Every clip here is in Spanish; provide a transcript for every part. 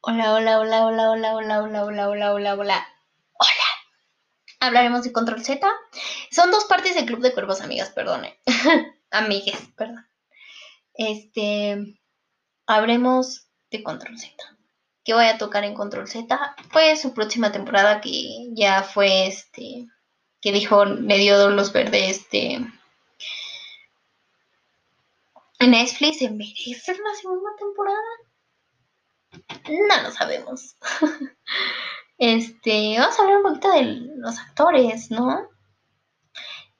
Hola, hola, hola, hola, hola, hola, hola, hola, hola, hola, hola. Hola. Hablaremos de Control Z. Son dos partes del Club de Cuervos, amigas, perdone. Amigues, perdón. Este. Habremos de Control Z. ¿Qué voy a tocar en Control Z? Pues su próxima temporada que ya fue este. Que dijo, le dio los verdes, este. Netflix se merece una segunda temporada. No lo sabemos. este, vamos a hablar un poquito de los actores, ¿no?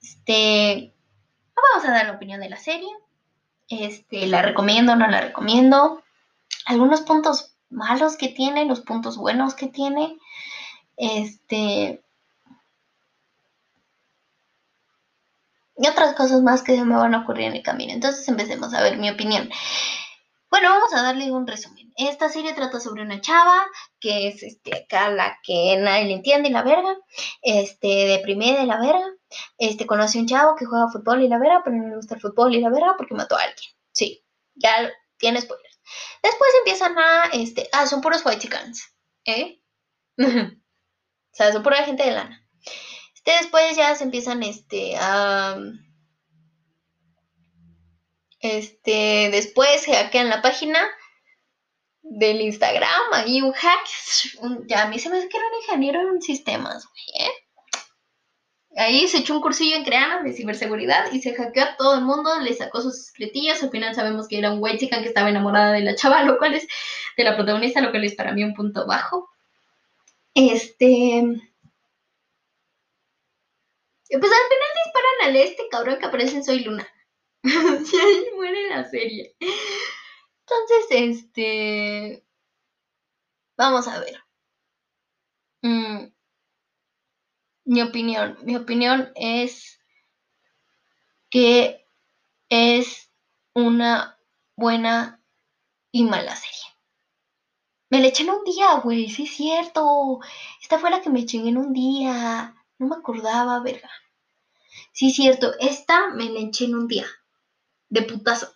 Este, vamos a dar la opinión de la serie. Este, la recomiendo, no la recomiendo. Algunos puntos malos que tiene, los puntos buenos que tiene. Este. Y otras cosas más que se me van a ocurrir en el camino. Entonces empecemos a ver mi opinión. Bueno, vamos a darle un resumen. Esta serie trata sobre una chava que es este, acá la que nadie le entiende y la verga, este, deprimida y la verga, este, conoce un chavo que juega fútbol y la verga, pero no le gusta el fútbol y la verga porque mató a alguien. Sí, ya tiene spoilers. Después empiezan a, este, ah, son puros white chickens, ¿eh? o sea, son pura gente de lana. Este, después ya se empiezan, este, a... Este, después hackean la página del Instagram, ahí un hack. Ya a mí se me hace que era un ingeniero en sistemas. Ahí se echó un cursillo en creanas de ciberseguridad y se hackeó a todo el mundo, le sacó sus secretillas. Al final sabemos que era un güey chica que estaba enamorada de la chava, lo cual es de la protagonista, lo cual es para mí un punto bajo. Este. Pues al final disparan al este cabrón que aparece en Soy Luna. y ahí muere la serie. Entonces, este. Vamos a ver. Mm, mi opinión. Mi opinión es que es una buena y mala serie. Me la eché en un día, güey, sí es cierto. Esta fue la que me eché en un día. No me acordaba, verga. Sí es cierto, esta me la eché en un día. De putazo.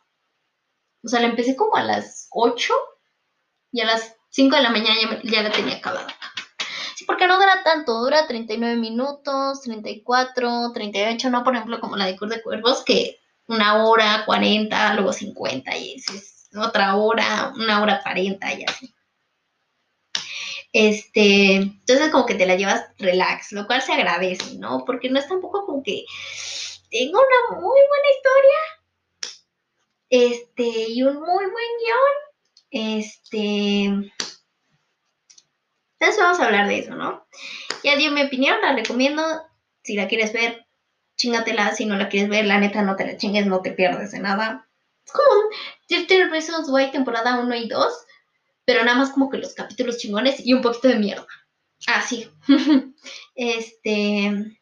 O sea, la empecé como a las 8 y a las 5 de la mañana ya, la tenía acabada. Sí, porque no dura tanto, dura 39 minutos, 34, 38, no por ejemplo como la de Cur de Cuervos, que una hora, 40, luego 50 y otra hora, una hora 40 y así. Este, entonces como que te la llevas relax, lo cual se agradece, ¿no? Porque no es tampoco como que tengo una muy buena historia, este, y un muy buen guion. Este. Entonces vamos a hablar de eso, ¿no? Ya dio mi opinión, la recomiendo. Si la quieres ver, chingatela. Si no la quieres ver, la neta, no te la chingues, no te pierdes de nada. Es como Dirty Reasons Why temporada 1 y 2, pero nada más como que los capítulos chingones y un poquito de mierda. Ah, sí. este.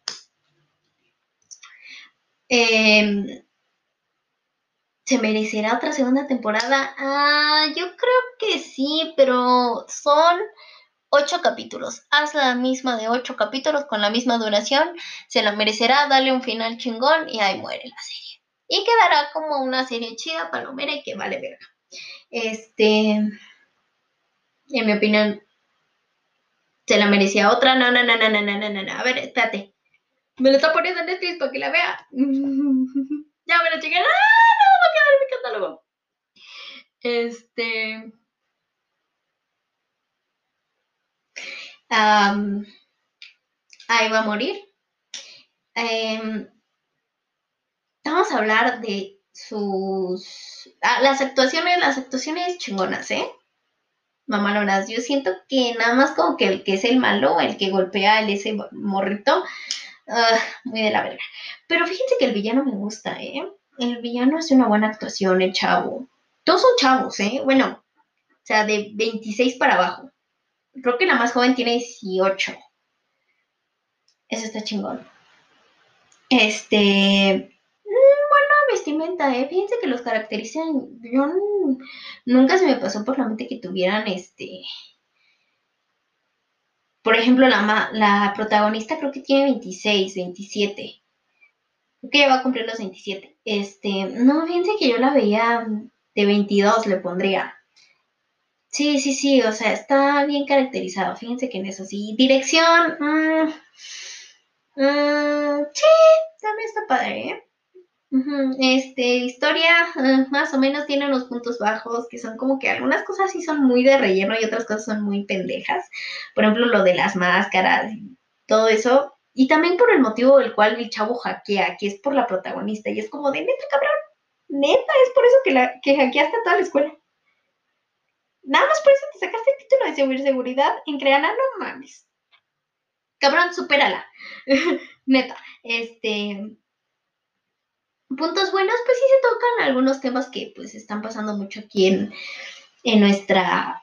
Eh, ¿Se merecerá otra segunda temporada? Ah, yo creo que sí, pero son ocho capítulos. Haz la misma de ocho capítulos con la misma duración. Se la merecerá, dale un final chingón y ahí muere la serie. Y quedará como una serie chida, palomera y que vale verga. Este. En mi opinión, se la merecía otra. No, no, no, no, no, no, no, no. A ver, espérate. Me lo está poniendo en Netflix para que la vea. ya me lo chingué. ¡Ah! va a quedar en mi catálogo. Este. ahí va a morir. Em, vamos a hablar de sus. Ah, las actuaciones, las actuaciones chingonas, ¿eh? Mamalonas. Yo siento que nada más como que el que es el malo, el que golpea el ese morrito, ah, muy de la verga. Pero fíjense que el villano me gusta, ¿eh? el villano hace una buena actuación, el chavo. Todos son chavos, ¿eh? Bueno, o sea, de 26 para abajo. Creo que la más joven tiene 18. Eso está chingón. Este. Mm, bueno, vestimenta, ¿eh? Fíjense que los caracterizan. Yo nunca se me pasó por la mente que tuvieran este. Por ejemplo, la, la protagonista creo que tiene 26, 27 que ya va a cumplir los 27. Este, no, fíjense que yo la veía de 22, le pondría. Sí, sí, sí, o sea, está bien caracterizado. Fíjense que en eso sí. Dirección, mm, mm, sí, también está padre, ¿eh? Este, historia, ah, más o menos tiene unos puntos bajos que son como que algunas cosas sí son muy de relleno y otras cosas son muy pendejas. Por ejemplo, lo de las máscaras y todo eso. Y también por el motivo del cual el chavo hackea, que es por la protagonista. Y es como de neta, cabrón. Neta, es por eso que, la, que toda la escuela. Nada más por eso te sacaste el título de seguridad en Creana, no mames. Cabrón, supérala. neta. Este puntos buenos, pues sí se tocan algunos temas que pues están pasando mucho aquí en, en nuestra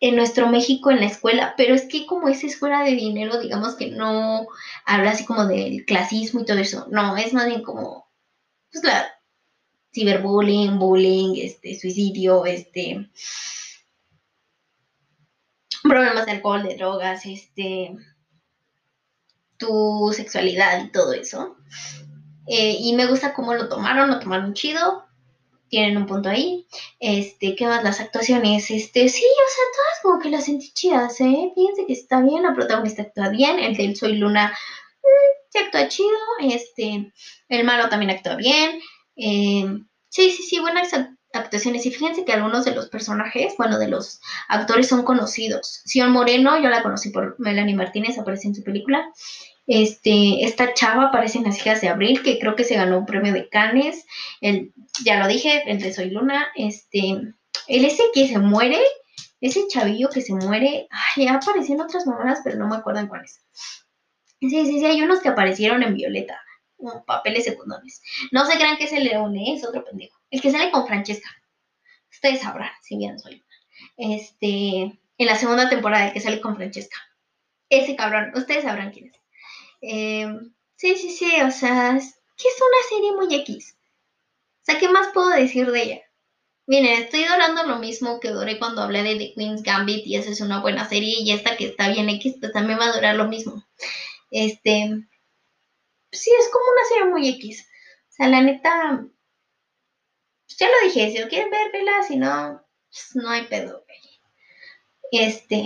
en nuestro México en la escuela, pero es que como es escuela de dinero, digamos que no habla así como del clasismo y todo eso, no, es más bien como, pues claro, ciberbullying, bullying, este, suicidio, este, problemas de alcohol, de drogas, este, tu sexualidad y todo eso. Eh, y me gusta cómo lo tomaron, lo tomaron chido. Tienen un punto ahí. Este, ¿qué más? Las actuaciones. Este, sí, o sea, todas como que las sentí chidas, ¿eh? Fíjense que está bien, la protagonista actúa bien. El del Soy Luna mm, se actúa chido. Este, el malo también actúa bien. Eh, sí, sí, sí, buenas actuaciones. Y fíjense que algunos de los personajes, bueno, de los actores son conocidos. Sion Moreno, yo la conocí por Melanie Martínez, aparece en su película. Este, esta chava aparece en Las hijas de Abril, que creo que se ganó un premio de Cannes. El, ya lo dije, el de Soy Luna. Este, el ese que se muere, ese chavillo que se muere, ay, apareció en otras mamadas, pero no me acuerdo en cuáles. Sí, sí, sí, hay unos que aparecieron en Violeta, papeles secundarios. No se crean que es el león, ¿eh? es otro pendejo. El que sale con Francesca. Ustedes sabrán, si bien soy. Este, en la segunda temporada, el que sale con Francesca. Ese cabrón, ustedes sabrán quién es. Em, sí, sí, sí, o sea, es que es una serie muy X. O sea, ¿qué más puedo decir de ella? Miren, estoy hablando lo mismo que duré cuando hablé de The Queen's Gambit y esa es una buena serie y esta que está bien X, pues también va a durar lo mismo. Este, sí, es como una serie muy X. O sea, la neta, pues ya lo dije, si lo quieren ver, vela, si no, pues no hay pedo. Este,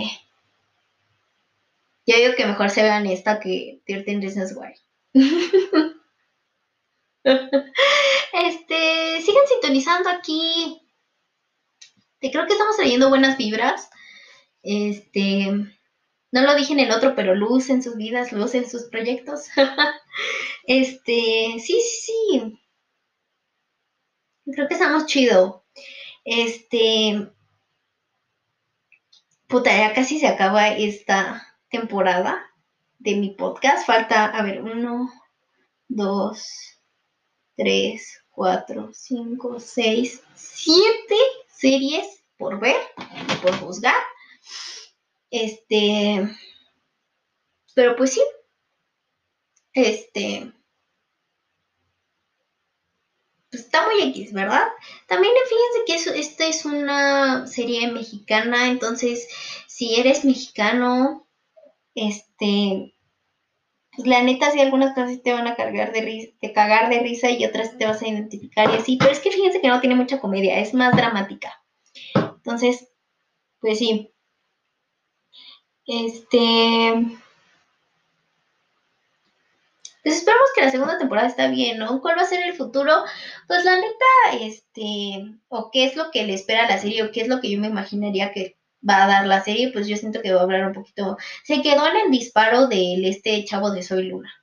yo digo que mejor se vean esta que 13 Reasons Why. este, sigan sintonizando aquí. Te creo que estamos trayendo buenas vibras. Este, no lo dije en el otro, pero luz en sus vidas, luz en sus proyectos. este, sí, sí. Creo que estamos chido. Este, puta, ya casi se acaba esta temporada de mi podcast. Falta, a ver, uno, dos, tres, cuatro, cinco, seis, siete series por ver, por juzgar. Este, pero pues sí, este, pues está muy X, ¿verdad? También fíjense que eso, esta es una serie mexicana, entonces si eres mexicano, este, pues la neta, sí, algunas cosas te van a cargar de risa, de cagar de risa y otras te vas a identificar y así, pero es que fíjense que no tiene mucha comedia, es más dramática. Entonces, pues sí. Este. Pues esperamos que la segunda temporada está bien, ¿no? ¿Cuál va a ser el futuro? Pues la neta, este, o qué es lo que le espera a la serie, o qué es lo que yo me imaginaría que va a dar la serie, pues yo siento que va a hablar un poquito. Se quedó en el disparo del este chavo de Soy Luna.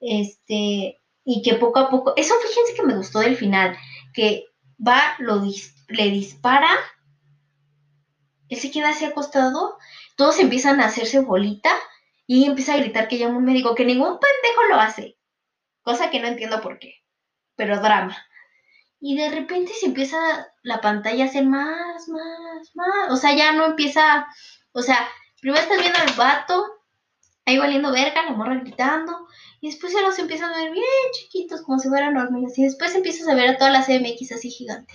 Este, y que poco a poco, eso fíjense que me gustó del final, que va, lo le dispara, él se queda así acostado, todos empiezan a hacerse bolita y empieza a gritar que llama un médico, que ningún pendejo lo hace, cosa que no entiendo por qué, pero drama. Y de repente se empieza la pantalla a hacer más, más, más. O sea, ya no empieza. O sea, primero estás viendo al vato ahí valiendo verga, la morra gritando. Y después ya los empiezan a ver bien chiquitos, como si fueran hormigas. Y después empiezas a ver a toda la CMX así gigante.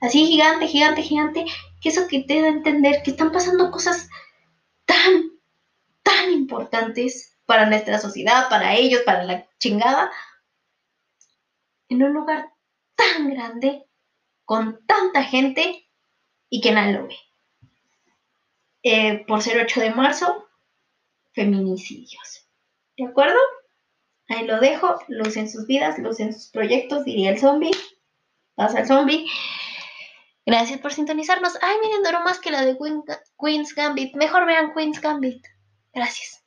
Así gigante, gigante, gigante. Que eso que te da a entender que están pasando cosas tan, tan importantes para nuestra sociedad, para ellos, para la chingada. En un lugar tan grande, con tanta gente, y que nadie lo ve. Eh, por ser 8 de marzo, feminicidios. ¿De acuerdo? Ahí lo dejo. Luz en sus vidas, luz en sus proyectos, diría el zombie. Pasa el zombie. Gracias por sintonizarnos. Ay, miren, duró más que la de Queen's Gambit. Mejor vean Queen's Gambit. Gracias.